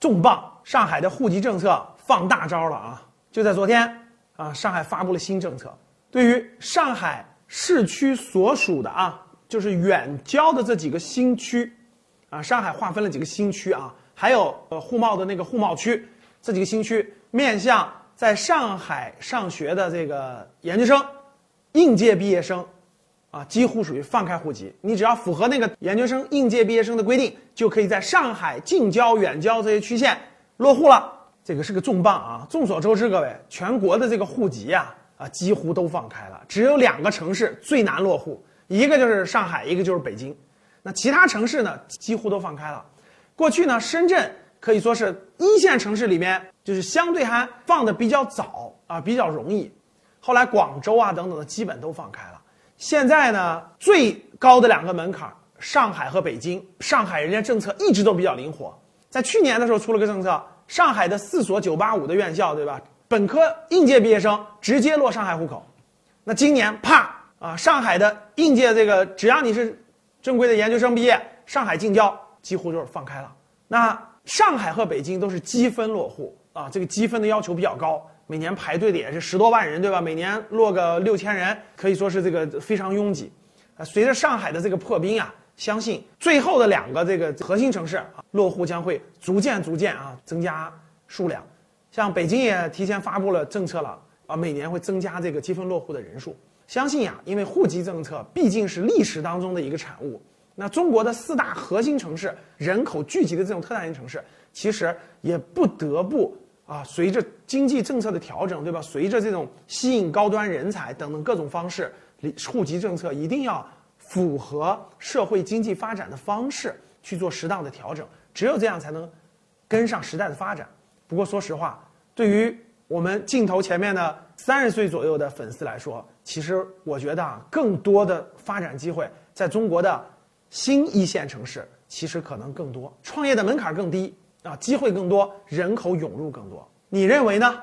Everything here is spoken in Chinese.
重磅，上海的户籍政策放大招了啊！就在昨天啊，上海发布了新政策，对于上海市区所属的啊，就是远郊的这几个新区，啊，上海划分了几个新区啊，还有呃沪贸的那个沪贸区，这几个新区面向在上海上学的这个研究生、应届毕业生。啊，几乎属于放开户籍，你只要符合那个研究生应届毕业生的规定，就可以在上海近郊、远郊这些区县落户了。这个是个重磅啊！众所周知，各位，全国的这个户籍呀，啊，几乎都放开了，只有两个城市最难落户，一个就是上海，一个就是北京。那其他城市呢，几乎都放开了。过去呢，深圳可以说是一线城市里面，就是相对还放的比较早啊，比较容易。后来广州啊等等的，基本都放开了。现在呢，最高的两个门槛，上海和北京。上海人家政策一直都比较灵活，在去年的时候出了个政策，上海的四所985的院校，对吧？本科应届毕业生直接落上海户口。那今年啪啊，上海的应届这个，只要你是正规的研究生毕业，上海近郊几乎就是放开了。那上海和北京都是积分落户啊，这个积分的要求比较高。每年排队的也是十多万人，对吧？每年落个六千人，可以说是这个非常拥挤。啊，随着上海的这个破冰啊，相信最后的两个这个核心城市啊，落户将会逐渐逐渐啊增加数量。像北京也提前发布了政策了啊，每年会增加这个积分落户的人数。相信呀，因为户籍政策毕竟是历史当中的一个产物。那中国的四大核心城市人口聚集的这种特大型城市，其实也不得不。啊，随着经济政策的调整，对吧？随着这种吸引高端人才等等各种方式，户籍政策一定要符合社会经济发展的方式去做适当的调整，只有这样才能跟上时代的发展。不过说实话，对于我们镜头前面的三十岁左右的粉丝来说，其实我觉得啊，更多的发展机会在中国的新一线城市，其实可能更多，创业的门槛更低。啊，机会更多，人口涌入更多，你认为呢？